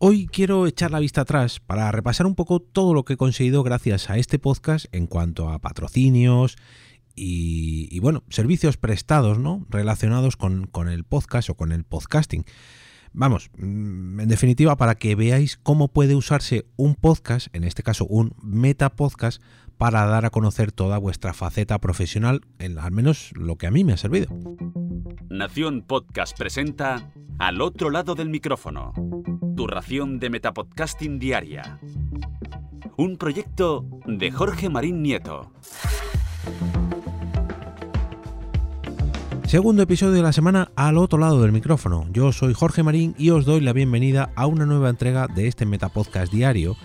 Hoy quiero echar la vista atrás para repasar un poco todo lo que he conseguido gracias a este podcast en cuanto a patrocinios y, bueno, servicios prestados, ¿no? Relacionados con, con el podcast o con el podcasting. Vamos, mm, en definitiva, para que veáis cómo puede usarse un podcast, en este caso un meta podcast, para dar a conocer toda vuestra faceta profesional, al menos lo que a mí me ha servido. Nación Podcast presenta Al otro lado del micrófono, tu ración de metapodcasting diaria. Un proyecto de Jorge Marín Nieto. Segundo episodio de la semana al otro lado del micrófono. Yo soy Jorge Marín y os doy la bienvenida a una nueva entrega de este Metapodcast diario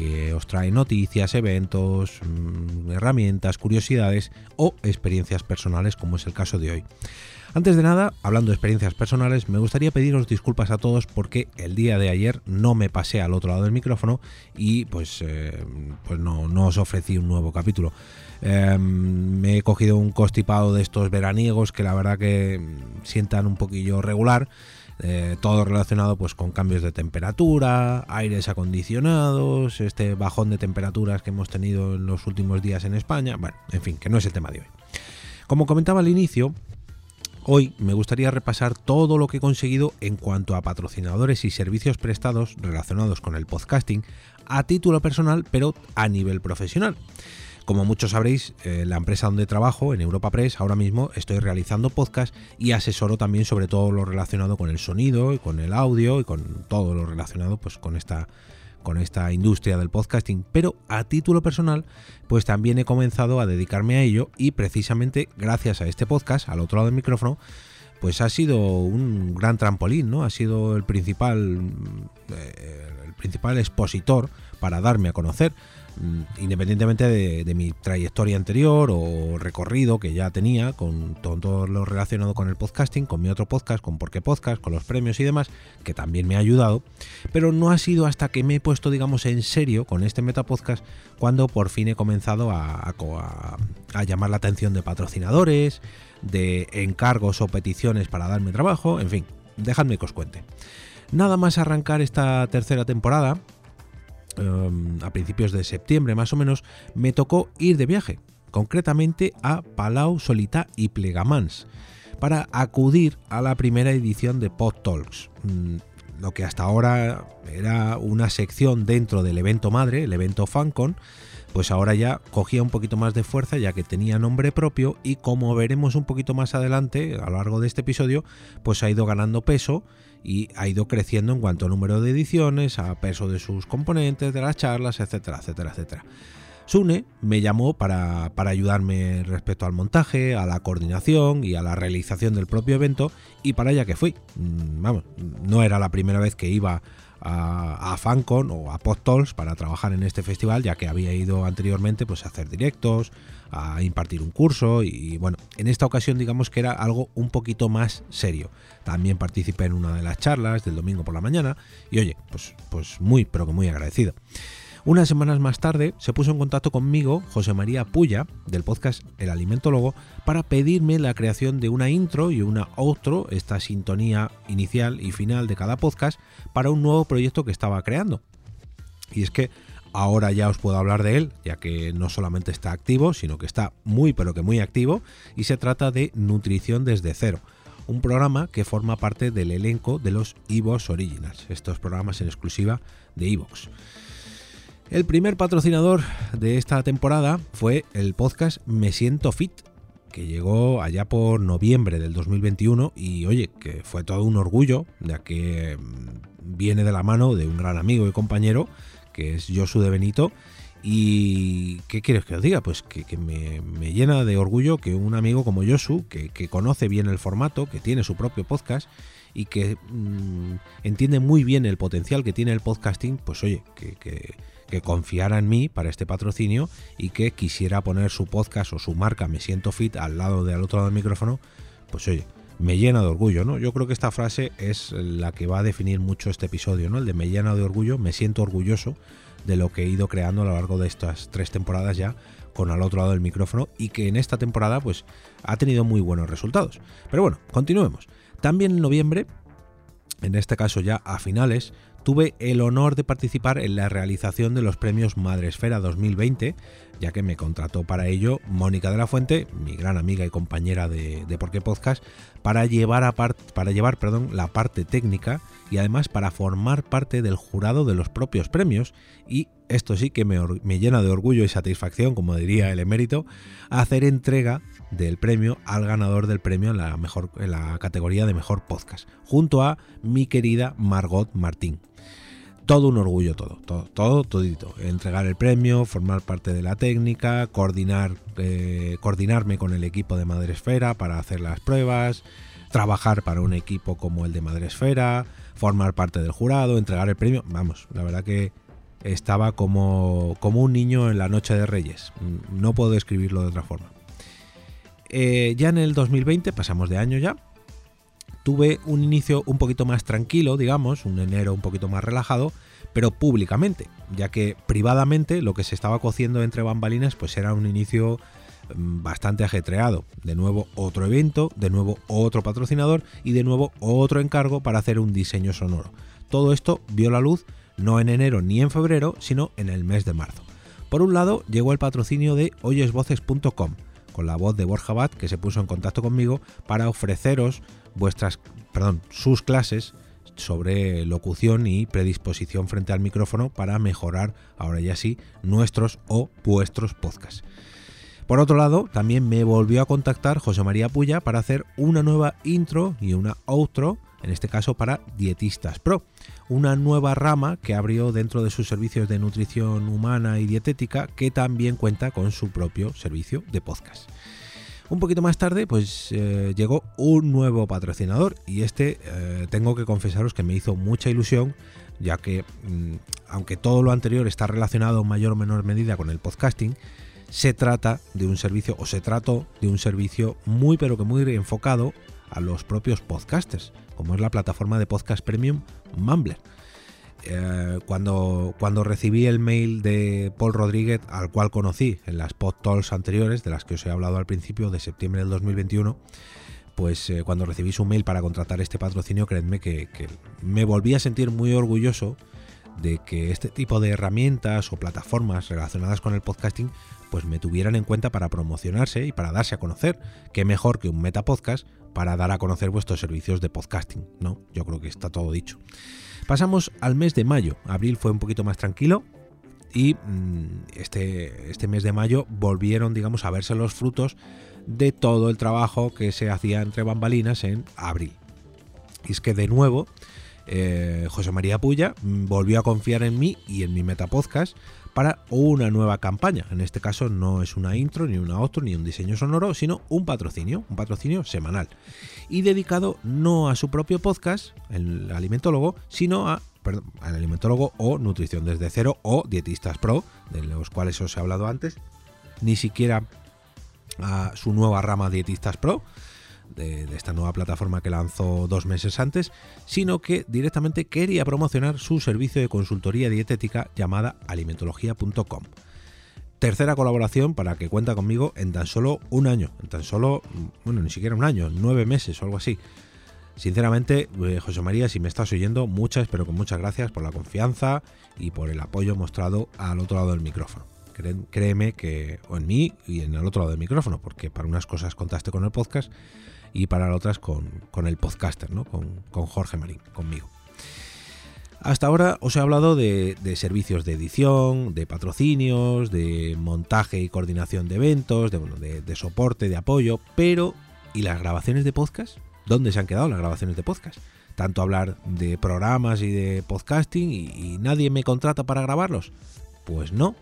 que os trae noticias, eventos, mm, herramientas, curiosidades o experiencias personales como es el caso de hoy. Antes de nada, hablando de experiencias personales, me gustaría pediros disculpas a todos porque el día de ayer no me pasé al otro lado del micrófono y pues, eh, pues no, no os ofrecí un nuevo capítulo. Em, me he cogido un constipado de estos veraniegos que la verdad que sientan un poquillo regular. Eh, todo relacionado pues con cambios de temperatura, aires acondicionados, este bajón de temperaturas que hemos tenido en los últimos días en España, bueno, en fin, que no es el tema de hoy. Como comentaba al inicio, hoy me gustaría repasar todo lo que he conseguido en cuanto a patrocinadores y servicios prestados relacionados con el podcasting a título personal, pero a nivel profesional. Como muchos sabréis, eh, la empresa donde trabajo, en Europa Press, ahora mismo estoy realizando podcast y asesoro también sobre todo lo relacionado con el sonido y con el audio y con todo lo relacionado pues con esta con esta industria del podcasting, pero a título personal, pues también he comenzado a dedicarme a ello y precisamente gracias a este podcast, al otro lado del micrófono, pues ha sido un gran trampolín, ¿no? Ha sido el principal eh, el principal expositor para darme a conocer. Mm, independientemente de, mi trayectoria anterior o recorrido que ya tenía con todo lo relacionado con el podcasting, con mi otro podcast, con Por qué Podcast, con los premios y demás, que también me ha ayudado, pero no ha sido hasta que me he puesto, digamos, en serio con este Metapodcast cuando por fin he comenzado a, a llamar la atención de patrocinadores, de encargos o peticiones para darme trabajo, en fin, dejadme que os cuente. Nada más arrancar esta tercera temporada, Em, a principios de septiembre más o menos, me tocó ir de viaje, concretamente a Palau, Solità y Plegamans, para acudir a la primera edición de Pod Talks. Mm, lo que hasta ahora era una sección dentro del evento madre, el evento FanCon, pues ahora ya cogía un poquito más de fuerza ya que tenía nombre propio y como veremos un poquito más adelante a lo largo de este episodio, pues ha ido ganando peso y ha ido creciendo en cuanto a número de ediciones, a peso de sus componentes, de las charlas, etcétera, etcétera, etcétera. Sune me llamó para, para, ayudarme respecto al montaje, a la coordinación y a la realización del propio evento y para allá que fui. Mm, vamos, no era la primera vez que iba a, Fancon o a Podtalks para trabajar en este festival, ya que había ido anteriormente pues, a hacer directos, a impartir un curso y bueno, en esta ocasión digamos que era algo un poquito más serio. También participé en una de las charlas del domingo por la mañana y oye, pues, pues muy, pero que muy agradecido. Unas semanas más tarde se puso en contacto conmigo José María Puya del podcast El Alimentólogo para pedirme la creación de una intro y una outro, esta sintonía inicial y final de cada podcast, para un nuevo proyecto que estaba creando. Y es que ahora ya os puedo hablar de él, ya que no solamente está activo, sino que está muy pero que muy activo, y se trata de Nutrición desde cero, un programa que forma parte del elenco de los Evox Originals, estos programas en exclusiva de Evox. El primer patrocinador de esta temporada fue el podcast Me Siento Fit, que llegó allá por noviembre del 2021 y oye, que fue todo un orgullo, ya que mm, viene de la mano de un gran amigo y compañero, que es Josu de Benito, y ¿qué quieres que os diga? Pues que, me, llena de orgullo que un amigo como Josu, que, conoce bien el formato, que tiene su propio podcast y que mm, entiende muy bien el potencial que tiene el podcasting, pues oye, que, que confiara en mí para este patrocinio y que quisiera poner su podcast o su marca Me Siento Fit al lado del otro lado del micrófono, pues oye, me llena de orgullo, ¿no? Yo creo que esta frase es la que va a definir mucho este episodio, ¿no? El de me llena de orgullo, me siento orgulloso de lo que he ido creando a lo largo de estas tres temporadas ya con al otro lado del micrófono y que en esta temporada pues ha tenido muy buenos resultados. Pero bueno, continuemos. También en noviembre en este caso ya a finales, tuve el honor de participar en la realización de los premios Madresfera 2020, ya que me contrató para ello Mónica de la Fuente, mi gran amiga y compañera de, de Por qué Podcast, para llevar, para llevar perdón, la parte técnica y además para formar parte del jurado de los propios premios y esto sí que me, me, llena de orgullo y satisfacción, como diría el emérito, hacer entrega del premio al ganador del premio en la, mejor, en la categoría de mejor podcast, junto a mi querida Margot Martín. Todo un orgullo, todo, todo, todo, todito. Entregar el premio, formar parte de la técnica, coordinar, eh, coordinarme con el equipo de Madresfera para hacer las pruebas, trabajar para un equipo como el de Madresfera, formar parte del jurado, entregar el premio. Vamos, la verdad que estaba como, como un niño en la noche de Reyes. No puedo describirlo de otra forma. Eh, ya en el 2020, pasamos de año ya, tuve un inicio un poquito más tranquilo, digamos, un enero un poquito más relajado, pero públicamente, ya que privadamente lo que se estaba cociendo entre bambalinas pues era un inicio mm, bastante ajetreado. De nuevo otro evento, de nuevo otro patrocinador y de nuevo otro encargo para hacer un diseño sonoro. Todo esto vio la luz no en enero ni en febrero, sino en el mes de marzo. Por un lado llegó el patrocinio de oyesvoces.com, con la voz de Borja Bat, que se puso en contacto conmigo para ofreceros vuestras, perdón, sus clases sobre locución y predisposición frente al micrófono para mejorar ahora ya sí nuestros o vuestros podcasts. Por otro lado, también me volvió a contactar José María Puya para hacer una nueva intro y una outro, en este caso para Dietistas Pro, una nueva rama que abrió dentro de sus servicios de nutrición humana y dietética que también cuenta con su propio servicio de podcast. Un poquito más tarde, pues eh, llegó un nuevo patrocinador y este eh, tengo que confesaros que me hizo mucha ilusión, ya que mm, aunque todo lo anterior está relacionado en mayor o menor medida con el podcasting, se trata de un servicio o se trató de un servicio muy pero que muy enfocado a los propios podcasters, como es la plataforma de podcast premium Mumbler eh, cuando, cuando recibí el mail de Paul Rodríguez, al cual conocí en las pod talks anteriores, de las que os he hablado al principio, de septiembre del 2021, pues eh, cuando recibí su mail para contratar este patrocinio, creedme que, me volví a sentir muy orgulloso de que este tipo de herramientas o plataformas relacionadas con el podcasting pues me tuvieran en cuenta para promocionarse y para darse a conocer. Qué mejor que un metapodcast para dar a conocer vuestros servicios de podcasting, ¿no? Yo creo que está todo dicho. Pasamos al mes de mayo. Abril fue un poquito más tranquilo y mm, este, este mes de mayo volvieron, digamos, a verse los frutos de todo el trabajo que se hacía entre bambalinas en abril. Y es que de nuevo, eh, José María Puya volvió a confiar en mí y en mi metapodcast para una nueva campaña. En este caso no es una intro, ni una otro, ni un diseño sonoro, sino un patrocinio, un patrocinio semanal. Y dedicado no a su propio podcast, el alimentólogo, sino a perdón, al alimentólogo o nutrición desde cero o dietistas pro, de los cuales os he hablado antes, ni siquiera a su nueva rama dietistas pro, de, esta nueva plataforma que lanzó dos meses antes, sino que directamente quería promocionar su servicio de consultoría dietética llamada alimentología.com. Tercera colaboración para que cuenta conmigo en tan solo un año, en tan solo, bueno, ni siquiera un año, nueve meses o algo así. Sinceramente, eh, José María, si me estás oyendo, muchas, pero con muchas gracias por la confianza y por el apoyo mostrado al otro lado del micrófono. Créeme que, o en mí y en el otro lado del micrófono, porque para unas cosas contaste con el podcast y para otras con, el podcaster, ¿no? con, Jorge Marín, conmigo. Hasta ahora os he hablado de, servicios de edición, de patrocinios, de montaje y coordinación de eventos, de, de, soporte, de apoyo, pero ¿y las grabaciones de podcast? ¿Dónde se han quedado las grabaciones de podcast? Tanto hablar de programas y de podcasting y, nadie me contrata para grabarlos. Pues no,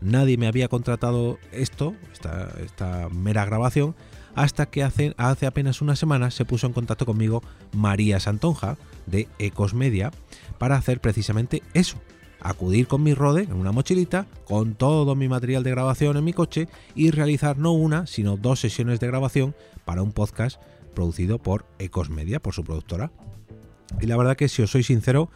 nadie me había contratado esto, esta, esta mera grabación, hasta que hace, hace apenas una semana se puso en contacto conmigo María Santonja de Ecos Media para hacer precisamente eso, acudir con mi Rode en una mochilita, con todo mi material de grabación en mi coche y realizar no una, sino dos sesiones de grabación para un podcast producido por Ecos Media, por su productora. Y la verdad que si os soy sincero,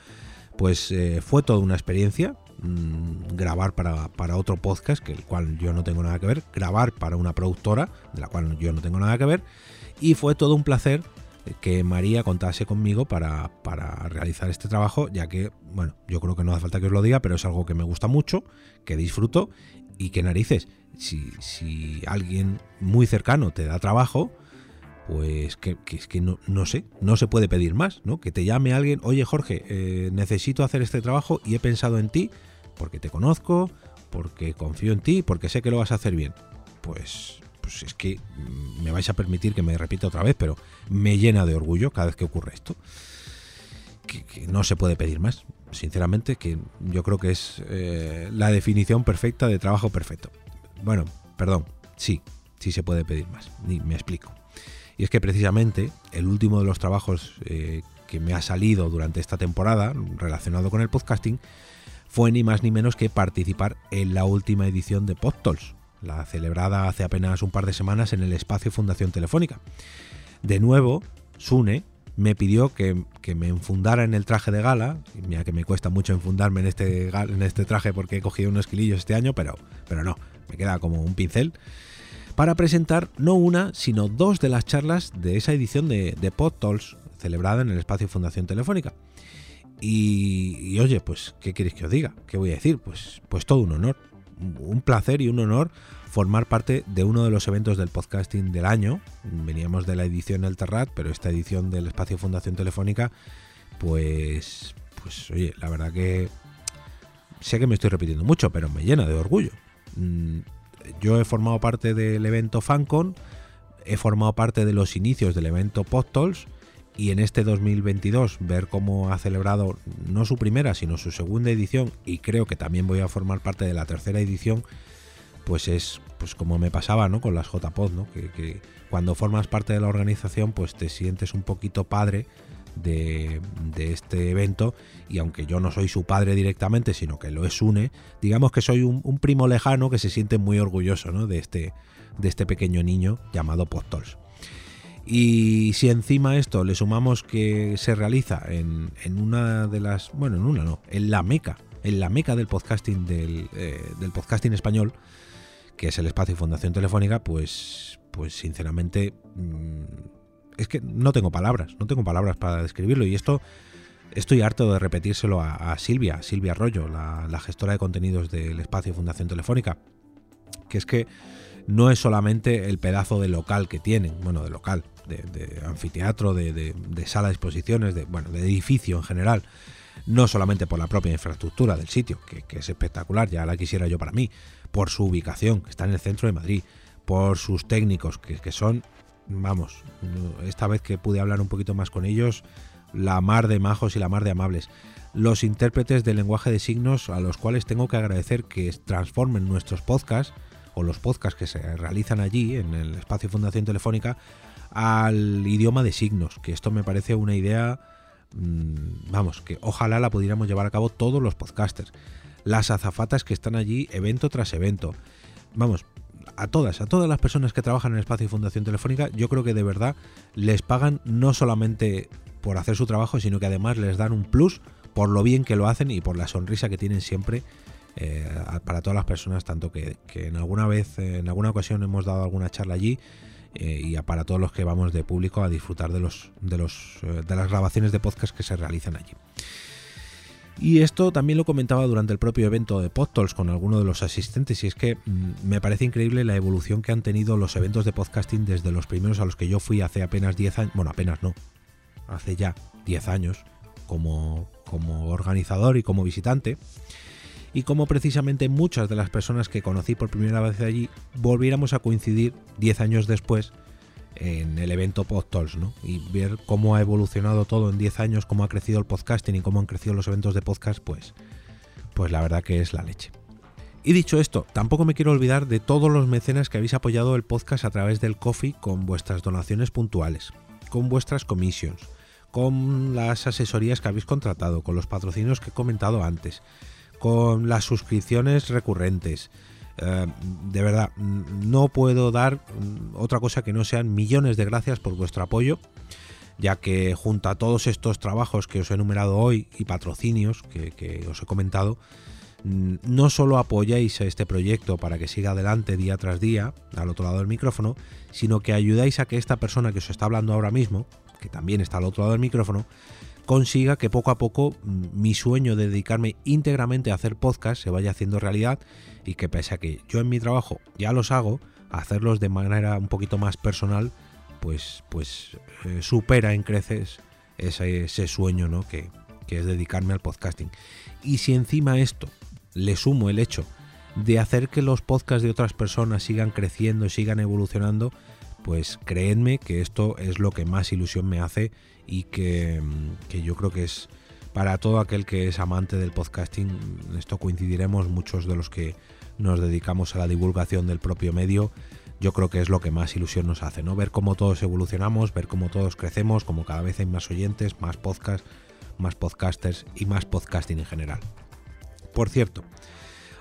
pues eh, fue toda una experiencia, Mm, grabar para, otro podcast, que el cual yo no tengo nada que ver, grabar para una productora, de la cual yo no tengo nada que ver, y fue todo un placer que María contase conmigo para, realizar este trabajo, ya que, bueno, yo creo que no hace falta que os lo diga, pero es algo que me gusta mucho, que disfruto y que narices, si, si alguien muy cercano te da trabajo, pues que, es que no, no, sé, no se puede pedir más, ¿no? Que te llame alguien, oye Jorge, eh, necesito hacer este trabajo y he pensado en ti porque te conozco, porque confío en ti, porque sé que lo vas a hacer bien. Pues, pues es que me vais a permitir que me repita otra vez, pero me llena de orgullo cada vez que ocurre esto. Que, no se puede pedir más, sinceramente, que yo creo que es eh, la definición perfecta de trabajo perfecto. Bueno, perdón, sí, sí se puede pedir más, ni me explico. Y es que precisamente el último de los trabajos eh, que me ha salido durante esta temporada relacionado con el podcasting fue ni más ni menos que participar en la última edición de PodTools, la celebrada hace apenas un par de semanas en el espacio Fundación Telefónica. De nuevo, Sune me pidió que, me enfundara en el traje de gala, mira que me cuesta mucho enfundarme en este, en este traje porque he cogido unos kilillos este año, pero, pero no, me queda como un pincel para presentar no una, sino dos de las charlas de esa edición de, de PodTalks celebrada en el espacio Fundación Telefónica. Y, oye, pues, ¿qué queréis que os diga? ¿Qué voy a decir? Pues, pues todo un honor. Un placer y un honor formar parte de uno de los eventos del podcasting del año. Veníamos de la edición Alterrat, pero esta edición del espacio Fundación Telefónica, pues, pues oye, la verdad que sé que me estoy repitiendo mucho, pero me llena de orgullo. Mm, yo he formado parte del evento FanCon, he formado parte de los inicios del evento PodTools y en este 2022 ver cómo ha celebrado no su primera sino su segunda edición y creo que también voy a formar parte de la tercera edición pues es pues como me pasaba ¿no? con las JPod ¿no? que, cuando formas parte de la organización pues te sientes un poquito padre de, este evento y aunque yo no soy su padre directamente, sino que lo es UNE, digamos que soy un, primo lejano que se siente muy orgulloso de, este, de este pequeño niño llamado Postols. Y si encima esto le sumamos que se realiza en, una de las, bueno, en una no, en la meca, en la meca del podcasting del, eh, del podcasting español, que es el espacio Fundación Telefónica, pues, pues sinceramente mm, es que no tengo palabras, no tengo palabras para describirlo. Y esto estoy harto de repetírselo a, Silvia, Silvia Arroyo, la, gestora de contenidos del espacio Fundación Telefónica, que es que no es solamente el pedazo de local que tienen, bueno, de local, de, anfiteatro, de, sala de exposiciones, de, bueno, de edificio en general, no solamente por la propia infraestructura del sitio, que, es espectacular, ya la quisiera yo para mí, por su ubicación, que está en el centro de Madrid, por sus técnicos, que, que son vamos, esta vez que pude hablar un poquito más con ellos, la mar de majos y la mar de amables. Los intérpretes del lenguaje de signos a los cuales tengo que agradecer que transformen nuestros podcasts los podcasts que se realizan allí en el espacio Fundación Telefónica al idioma de signos, que esto me parece una idea, mm, vamos, que ojalá la pudiéramos llevar a cabo todos los podcasters. Las azafatas que están allí evento tras evento. Vamos, a todas, a todas las personas que trabajan en el espacio Fundación Telefónica, yo creo que de verdad les pagan no solamente por hacer su trabajo, sino que además les dan un plus por lo bien que lo hacen y por la sonrisa que tienen siempre eh, para todas las personas, tanto que, en alguna vez, en alguna ocasión hemos dado alguna charla allí eh, y para todos los que vamos de público a disfrutar de los, de los eh, de las grabaciones de podcast que se realizan allí. Y esto también lo comentaba durante el propio evento de PodTools con alguno de los asistentes y es que mm, me parece increíble la evolución que han tenido los eventos de podcasting desde los primeros a los que yo fui hace apenas 10 años, bueno, apenas no, hace ya 10 años como, como organizador y como visitante y como precisamente muchas de las personas que conocí por primera vez allí volviéramos a coincidir 10 años después en el evento PodTalks, ¿no? Y ver cómo ha evolucionado todo en 10 años, cómo ha crecido el podcasting y cómo han crecido los eventos de podcast, pues, pues la verdad que es la leche. Y dicho esto, tampoco me quiero olvidar de todos los mecenas que habéis apoyado el podcast a través del coffee con vuestras donaciones puntuales, con vuestras commissions, con las asesorías que habéis contratado, con los patrocinios que he comentado antes, con las suscripciones recurrentes, eh, de verdad, no puedo dar mm, otra cosa que no sean millones de gracias por vuestro apoyo, ya que junto a todos estos trabajos que os he enumerado hoy y patrocinios que, os he comentado, mm, no solo apoyáis a este proyecto para que siga adelante día tras día al otro lado del micrófono, sino que ayudáis a que esta persona que os está hablando ahora mismo, que también está al otro lado del micrófono, consiga que poco a poco mm, mi sueño de dedicarme íntegramente a hacer podcast se vaya haciendo realidad y que pese a que yo en mi trabajo ya los hago, hacerlos de manera un poquito más personal, pues, pues eh, supera en creces ese, ese sueño ¿no? que, que es dedicarme al podcasting. Y si encima esto le sumo el hecho de hacer que los podcasts de otras personas sigan creciendo y sigan evolucionando, pues creedme que esto es lo que más ilusión me hace y que, yo creo que es para todo aquel que es amante del podcasting, en esto coincidiremos muchos de los que nos dedicamos a la divulgación del propio medio, yo creo que es lo que más ilusión nos hace, ¿no? Ver cómo todos evolucionamos, ver cómo todos crecemos, como cada vez hay más oyentes, más podcasts, más podcasters y más podcasting en general. Por cierto,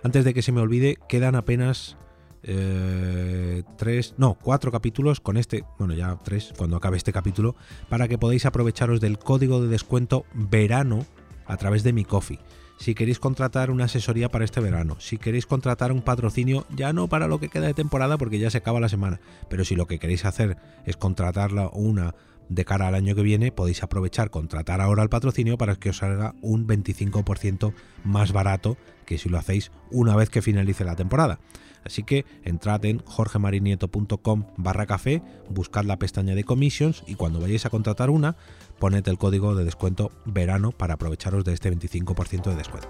antes de que se me olvide, quedan apenas eh, tres, no, cuatro capítulos con este, bueno, ya tres cuando acabe este capítulo, para que podáis aprovecharos del código de descuento verano a través de mi coffee. Si queréis contratar una asesoría para este verano, si queréis contratar un patrocinio, ya no para lo que queda de temporada porque ya se acaba la semana, pero si lo que queréis hacer es contratarla una de cara al año que viene, podéis aprovechar, contratar ahora el patrocinio para que os salga un 25% más barato que si lo hacéis una vez que finalice la temporada. Así que entrad en jorgemarinieto.com barra café, buscad la pestaña de commissions y cuando vayáis a contratar una, poned el código de descuento verano para aprovecharos de este 25% de descuento.